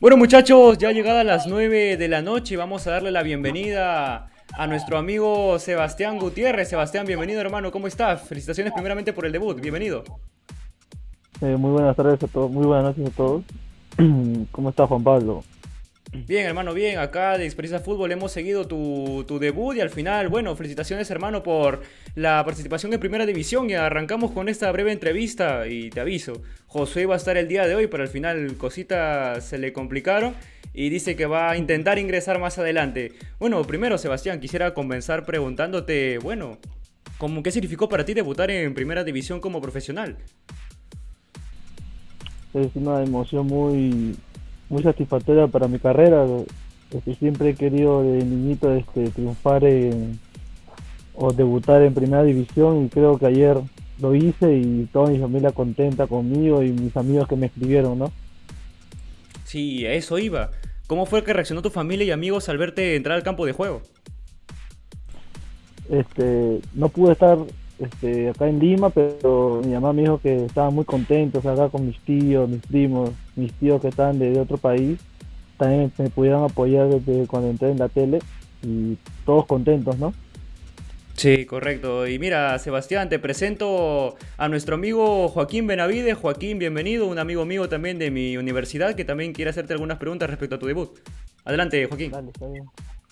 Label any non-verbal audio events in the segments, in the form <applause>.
Bueno muchachos, ya llegada las 9 de la noche, vamos a darle la bienvenida a nuestro amigo Sebastián Gutiérrez. Sebastián, bienvenido hermano, ¿cómo estás? Felicitaciones primeramente por el debut, bienvenido. Eh, muy buenas tardes a todos, muy buenas noches a todos. <clears throat> ¿Cómo está Juan Pablo? Bien, hermano, bien. Acá de Experiencia Fútbol hemos seguido tu, debut y al final, bueno, felicitaciones, hermano, por la participación en Primera División. Y arrancamos con esta breve entrevista y te aviso, Josué va a estar el día de hoy, pero al final cositas se le complicaron y dice que va a intentar ingresar más adelante. Bueno, primero, Sebastián, quisiera comenzar preguntándote, bueno, ¿cómo, ¿qué significó para ti debutar en Primera División como profesional? Es una emoción muy muy satisfactoria para mi carrera. Este, siempre he querido de niñito este, triunfar o debutar en primera división y creo que ayer lo hice y toda mi familia contenta conmigo y mis amigos que me escribieron, ¿no? Sí, a eso iba. ¿Cómo fue que reaccionó tu familia y amigos al verte entrar al campo de juego? Este, no pude estar este, acá en Lima, pero mi mamá me dijo que estaban muy contentos acá con mis tíos, mis primos, mis tíos que estaban de, otro país, también me pudieron apoyar desde cuando entré en la tele y todos contentos, ¿no? Sí, correcto. Y mira, Sebastián, te presento a nuestro amigo Joaquín Benavides. Joaquín, bienvenido, un amigo mío también de mi universidad que también quiere hacerte algunas preguntas respecto a tu debut. Adelante, Joaquín. Dale, está bien.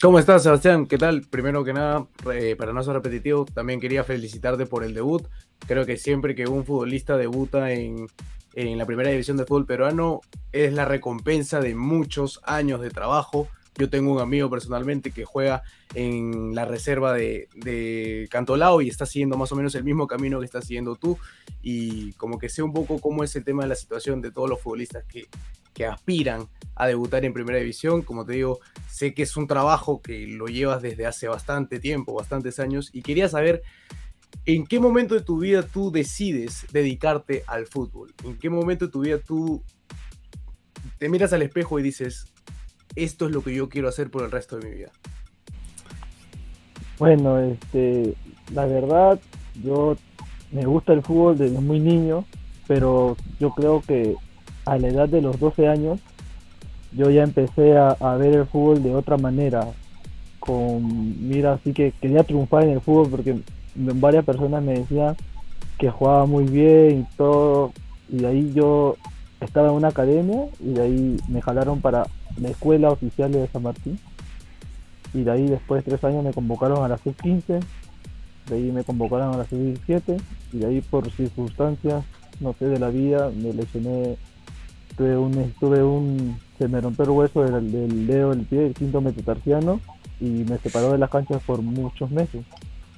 ¿Cómo estás, Sebastián? ¿Qué tal? Primero que nada, eh, para no ser repetitivo, también quería felicitarte por el debut. Creo que siempre que un futbolista debuta en, la primera división de fútbol peruano es la recompensa de muchos años de trabajo. Yo tengo un amigo personalmente que juega en la reserva de, de, Cantolao y está siguiendo más o menos el mismo camino que estás siguiendo tú. Y como que sé un poco cómo es el tema de la situación de todos los futbolistas que, que aspiran a debutar en primera división. Como te digo, sé que es un trabajo que lo llevas desde hace bastante tiempo, bastantes años, y quería saber en qué momento de tu vida tú decides dedicarte al fútbol. En qué momento de tu vida tú te miras al espejo y dices, esto es lo que yo quiero hacer por el resto de mi vida. Bueno, este, la verdad, yo me gusta el fútbol desde muy niño, pero yo creo que a la edad de los 12 años, yo ya empecé a, ver el fútbol de otra manera. Con mira, así que quería triunfar en el fútbol porque varias personas me decían que jugaba muy bien y todo. Y de ahí yo estaba en una academia y de ahí me jalaron para la escuela oficial de San Martín. Y de ahí después de tres años me convocaron a la sub-15. De ahí me convocaron a la sub-17. Y de ahí por circunstancias, no sé, de la vida, me lesioné tuve un, tuve un, se me rompió el hueso del, dedo del pie, el quinto metatarsiano, y me separó de las canchas por muchos meses.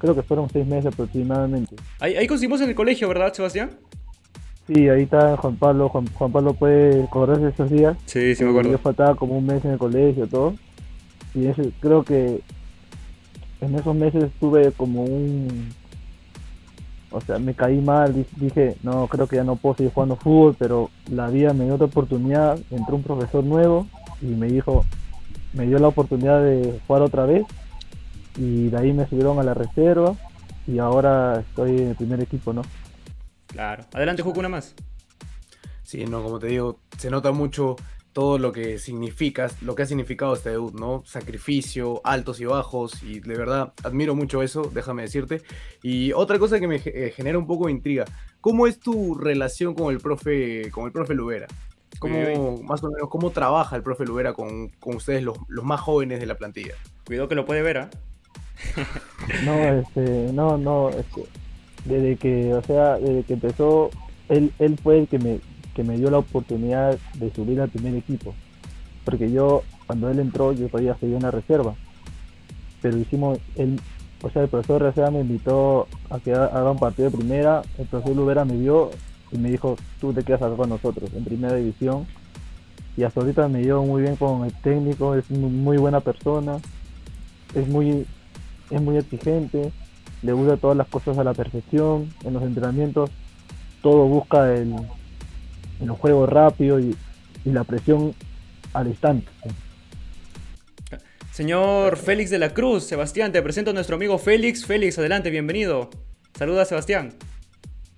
Creo que fueron seis meses aproximadamente. Ahí, ahí conseguimos en el colegio, ¿verdad, Sebastián? Sí, ahí está Juan Pablo. Juan, Pablo puede correr esos días. Sí, sí me acuerdo. Yo faltaba como un mes en el colegio, todo. Y ese, creo que en esos meses tuve como un o sea, me caí mal, dije, no, creo que ya no puedo seguir jugando fútbol, pero la vida me dio otra oportunidad, entró un profesor nuevo y me dijo, me dio la oportunidad de jugar otra vez y de ahí me subieron a la reserva y ahora estoy en el primer equipo, ¿no? Claro. Adelante, Juco, una más. Sí, no, como te digo, se nota mucho todo lo que significa, lo que ha significado este debut, ¿no? Sacrificio, altos y bajos, y de verdad admiro mucho eso, déjame decirte. Y otra cosa que me eh, genera un poco de intriga, ¿cómo es tu relación con el profe, con el profe Lubera? ¿Cómo, más o menos, cómo trabaja el profe Lubera con, ustedes, los, más jóvenes de la plantilla? Cuidado que lo puede ver, ¿ah? <laughs> no, este, no, no, este, desde que, o sea, desde que empezó, él, él fue el que me, que me dio la oportunidad de subir al primer equipo. Porque yo, cuando él entró, yo todavía seguía una reserva. Pero hicimos, él, o sea, el profesor reserva me invitó a que haga un partido de primera. El profesor Lubera me vio y me dijo, tú te quedas con nosotros, en primera división. Y hasta ahorita me dio muy bien con el técnico, es muy buena persona, es muy, es muy exigente, le gusta todas las cosas a la perfección, en los entrenamientos todo busca el, en los juegos rápidos y, la presión al instante. Señor Félix de la Cruz, Sebastián, te presento a nuestro amigo Félix. Félix, adelante, bienvenido. Saluda a Sebastián.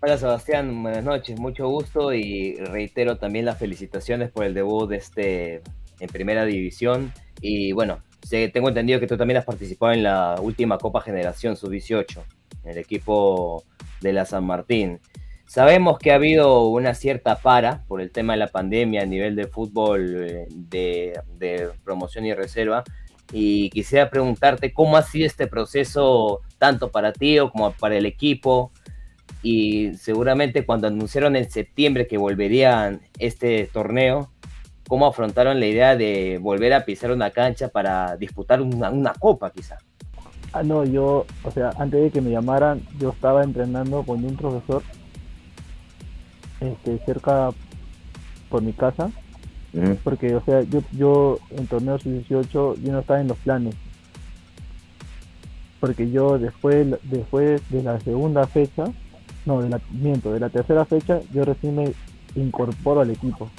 Hola Sebastián, buenas noches, mucho gusto y reitero también las felicitaciones por el debut de este en primera división y bueno, tengo entendido que tú también has participado en la última Copa Generación Sub-18, en el equipo de la San Martín. Sabemos que ha habido una cierta para por el tema de la pandemia a nivel de fútbol eh, de, promoción y reserva. Y quisiera preguntarte cómo ha sido este proceso tanto para ti o como para el equipo. Y seguramente cuando anunciaron en septiembre que volverían este torneo, ¿cómo afrontaron la idea de volver a pisar una cancha para disputar una, una copa quizá? Ah, no, yo, o sea, antes de que me llamaran, yo estaba entrenando con un profesor este, cerca por mi casa. Porque, o sea, yo, yo en torneo 18 yo no estaba en los planes. Porque yo después, después de la segunda fecha, no, de la, miento, de la tercera fecha, yo recién me incorporo al equipo.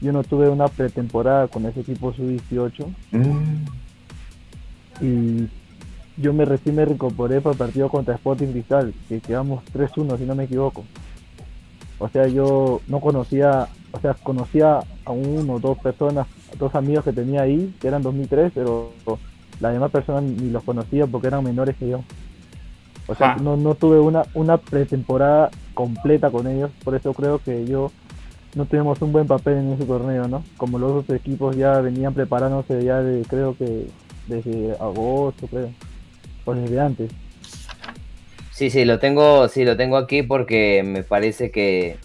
Yo no tuve una pretemporada con ese equipo sub-18. Y yo me recién me reincorporé para el partido contra Sporting Cristal, que quedamos 3-1 si no me equivoco. O sea, yo no conocía, o sea, conocía a uno o dos personas, dos amigos que tenía ahí, que eran 2003, pero las demás personas ni los conocía porque eran menores que yo. O sea, no, no tuve una, una pretemporada completa con ellos, por eso creo que yo no tuvimos un buen papel en ese torneo, ¿no? Como los otros equipos ya venían preparándose ya de, creo que desde agosto, creo, o desde antes. Sí, sí, lo tengo, sí, lo tengo aquí porque me parece que,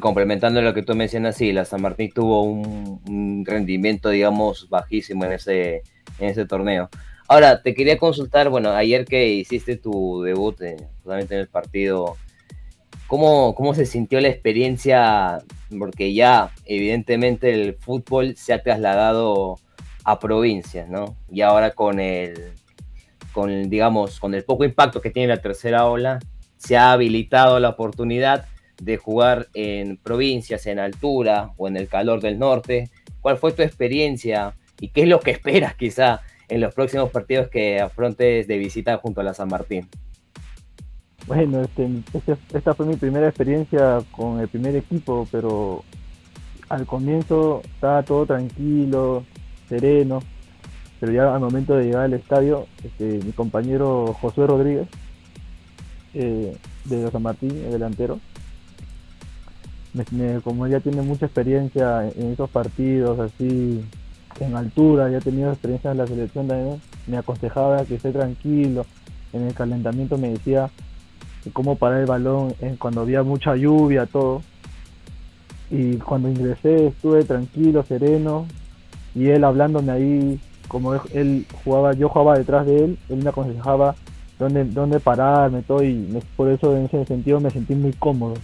complementando lo que tú mencionas, sí, la San Martín tuvo un, rendimiento, digamos, bajísimo en ese, en ese torneo. Ahora, te quería consultar, bueno, ayer que hiciste tu debut eh, en el partido, ¿cómo, ¿cómo se sintió la experiencia? Porque ya, evidentemente, el fútbol se ha trasladado a provincias, ¿no? Y ahora con el, con, digamos, con el poco impacto que tiene la tercera ola, se ha habilitado la oportunidad de jugar en provincias, en altura o en el calor del norte. ¿Cuál fue tu experiencia y qué es lo que esperas quizá en los próximos partidos que afrontes de visita junto a la San Martín? Bueno, este, este, esta fue mi primera experiencia con el primer equipo, pero al comienzo estaba todo tranquilo, sereno, pero ya al momento de llegar al estadio, este, mi compañero Josué Rodríguez, eh, de San Martín, el delantero, como ya tiene mucha experiencia en, esos partidos así en altura, ya ha tenido experiencia en la selección también, me aconsejaba que esté tranquilo, en el calentamiento me decía cómo parar el balón cuando había mucha lluvia, todo. Y cuando ingresé estuve tranquilo, sereno, y él hablándome ahí como él jugaba, yo jugaba detrás de él, él me aconsejaba dónde, dónde pararme, todo, y por eso en ese sentido me sentí muy cómodo.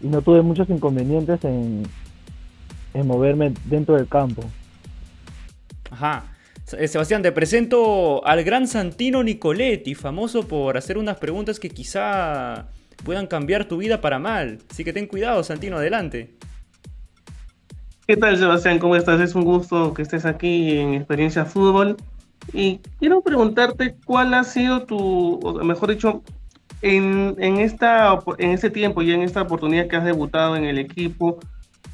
Y no tuve muchos inconvenientes en, en moverme dentro del campo. Ajá. Eh, Sebastián, te presento al gran Santino Nicoletti, famoso por hacer unas preguntas que quizá puedan cambiar tu vida para mal. Así que ten cuidado, Santino, adelante. ¿Qué tal, Sebastián? ¿Cómo estás? Es un gusto que estés aquí en Experiencia Fútbol. Y quiero preguntarte cuál ha sido tu, mejor dicho, en, en, esta, en este tiempo y en esta oportunidad que has debutado en el equipo,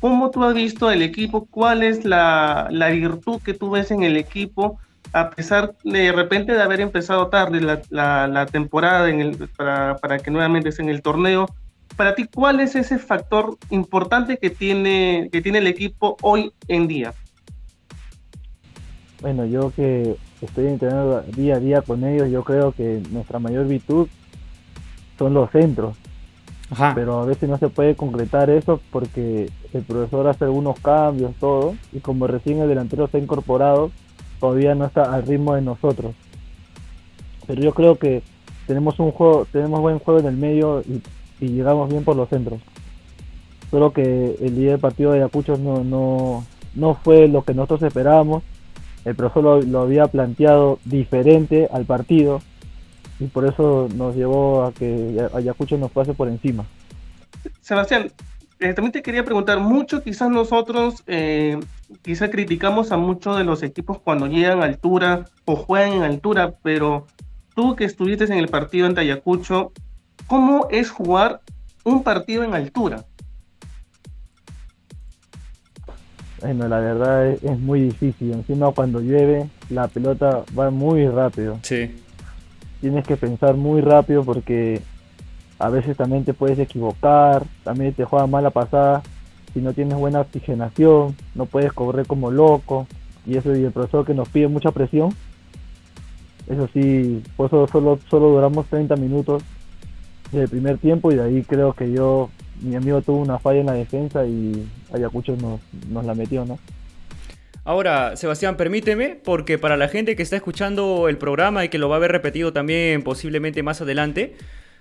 ¿cómo tú has visto el equipo? ¿Cuál es la, la virtud que tú ves en el equipo? A pesar de, repente de haber empezado tarde la, la, la temporada en el, para, para que nuevamente esté en el torneo, para ti, ¿cuál es ese factor importante que tiene, que tiene el equipo hoy en día? Bueno, yo que estoy entrenando día a día con ellos, yo creo que nuestra mayor virtud son los centros. Pero a veces no se puede concretar eso porque el profesor hace algunos cambios, todo, y como recién el delantero se ha incorporado, todavía no está al ritmo de nosotros. Pero yo creo que tenemos un juego, tenemos buen juego en el medio y y llegamos bien por los centros. Solo que el día del partido de Ayacucho no, no, no fue lo que nosotros esperábamos. El profesor lo, había planteado diferente al partido y por eso nos llevó a que Ayacucho nos pase por encima. Sebastián, eh, también te quería preguntar, mucho quizás nosotros eh, quizás criticamos a muchos de los equipos cuando llegan a altura o juegan en altura, pero tú que estuviste en el partido ante Ayacucho, ¿cómo es jugar un partido en altura? Bueno, la verdad es, es muy difícil. Encima cuando llueve, la pelota va muy rápido. Sí. Tienes que pensar muy rápido porque a veces también te puedes equivocar, también te juega mala pasada. Si no tienes buena oxigenación, no puedes correr como loco. Y eso y el profesor que nos pide mucha presión. Eso sí, por eso solo, solo duramos 30 minutos del primer tiempo y de ahí creo que yo, mi amigo tuvo una falla en la defensa y Ayacucho nos, nos la metió, ¿no? Ahora, Sebastián, permíteme, porque para la gente que está escuchando el programa y que lo va a ver repetido también posiblemente más adelante,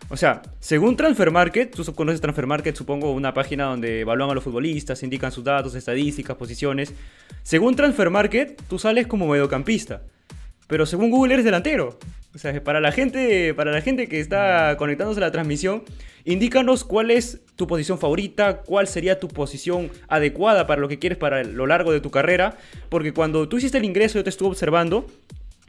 o sea, según Transfer Market, tú conoces Transfer Market, supongo, una página donde evalúan a los futbolistas, indican sus datos, estadísticas, posiciones. Según Transfer Market, tú sales como mediocampista, pero según Google eres delantero. O sea, para la gente, para la gente que está conectándose a la transmisión, indícanos cuál es tu posición favorita, cuál sería tu posición adecuada para lo que quieres para lo largo de tu carrera, porque cuando tú hiciste el ingreso yo te estuve observando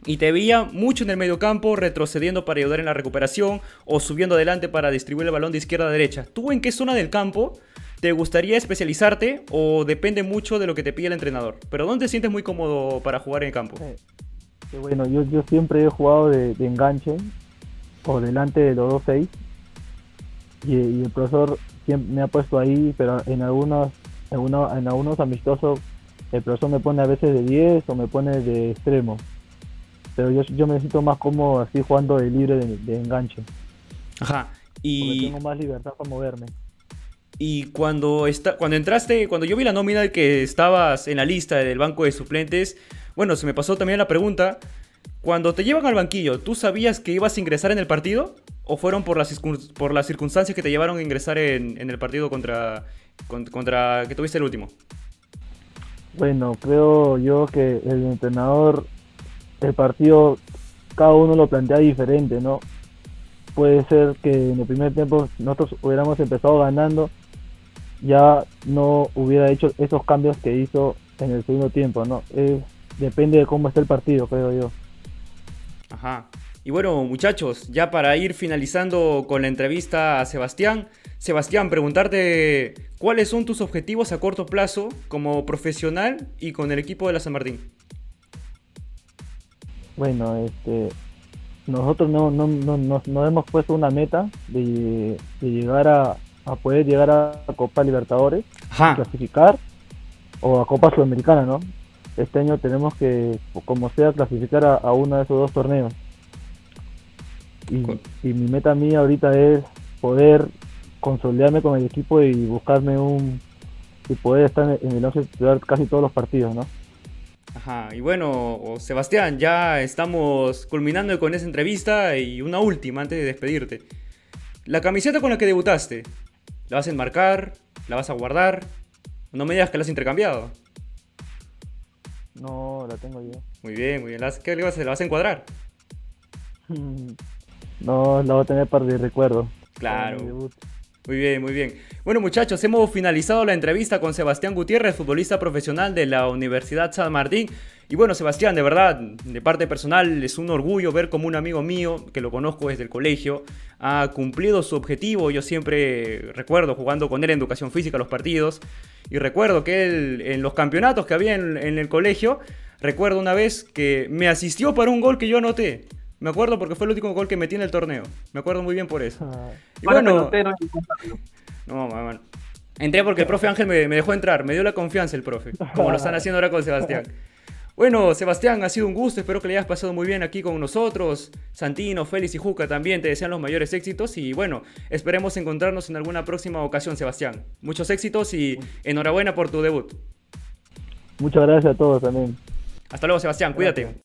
y te veía mucho en el mediocampo, retrocediendo para ayudar en la recuperación o subiendo adelante para distribuir el balón de izquierda a derecha. ¿Tú en qué zona del campo te gustaría especializarte o depende mucho de lo que te pide el entrenador? Pero ¿dónde te sientes muy cómodo para jugar en el campo? Que bueno, yo, yo siempre he jugado de, de enganche o delante de los dos seis y, y el profesor siempre me ha puesto ahí, pero en algunos, en, uno- en algunos amistosos el profesor me pone a veces de 10 o me pone de extremo. Pero yo, yo me siento más cómodo así jugando de libre de, de enganche, Ajá. porque Y, tengo más libertad para moverme. y cuando, está, cuando entraste, cuando yo vi la nómina de que estabas en la lista del banco de suplentes, bueno, se me pasó también la pregunta. Cuando te llevan al banquillo, ¿tú sabías que ibas a ingresar en el partido? ¿O fueron por las, por las circunstancias que te llevaron a ingresar en, en el partido contra, con- contra que tuviste el último? Bueno, creo yo que el entrenador, el partido, cada uno lo plantea diferente, ¿no? Puede ser que en el primer tiempo nosotros hubiéramos empezado ganando, ya no hubiera hecho esos cambios que hizo en el segundo tiempo, ¿no? Es- depende de cómo esté el partido, creo yo. Ajá. Y bueno, muchachos, ya para ir finalizando con la entrevista a Sebastián, Sebastián, preguntarte cuáles son tus objetivos a corto plazo como profesional y con el equipo de la San Martín. Bueno, este, nosotros no, no, no, no- no hemos puesto una meta de, de llegar a, a poder llegar a Copa Libertadores. Ajá. clasificar o a Copa Sudamericana, ¿no? Este año tenemos que, como sea, clasificar a, a uno de esos dos torneos. Y, y mi meta mía ahorita es poder consolidarme con el equipo y buscarme un y poder estar en el once titular casi todos los partidos, ¿no? Ajá, y bueno, Sebastián, ya estamos culminando con esa entrevista y una última antes de despedirte. La camiseta con la que debutaste, ¿la vas a enmarcar? ¿La vas a guardar? No me digas que la has intercambiado. No, la tengo yo. Muy bien, muy bien. ¿La vas- ¿Qué le vas a? ¿La vas a encuadrar? <laughs> No, la voy a tener para de recuerdo. Claro. Muy bien, muy bien. Bueno muchachos, hemos finalizado la entrevista con Sebastián Gutiérrez, futbolista profesional de la Universidad San Martín. Y bueno, Sebastián, de verdad, de parte personal, es un orgullo ver como un amigo mío, que lo conozco desde el colegio, ha cumplido su objetivo. Yo siempre recuerdo jugando con él en educación física los partidos. Y recuerdo que él, en los campeonatos que había en, en el colegio, recuerdo una vez que me asistió para un gol que yo anoté. Me acuerdo porque fue el último gol que metí en el torneo. Me acuerdo muy bien por eso. Ah, Y bueno, no, man. Entré porque el profe Ángel me, me dejó entrar, me dio la confianza el profe, como lo están haciendo ahora con Sebastián. <laughs> Bueno, Sebastián, ha sido un gusto, espero que le hayas pasado muy bien aquí con nosotros. Santino, Félix y Juca también te desean los mayores éxitos y bueno, esperemos encontrarnos en alguna próxima ocasión, Sebastián. Muchos éxitos y enhorabuena por tu debut. Muchas gracias a todos también. Hasta luego, Sebastián, cuídate.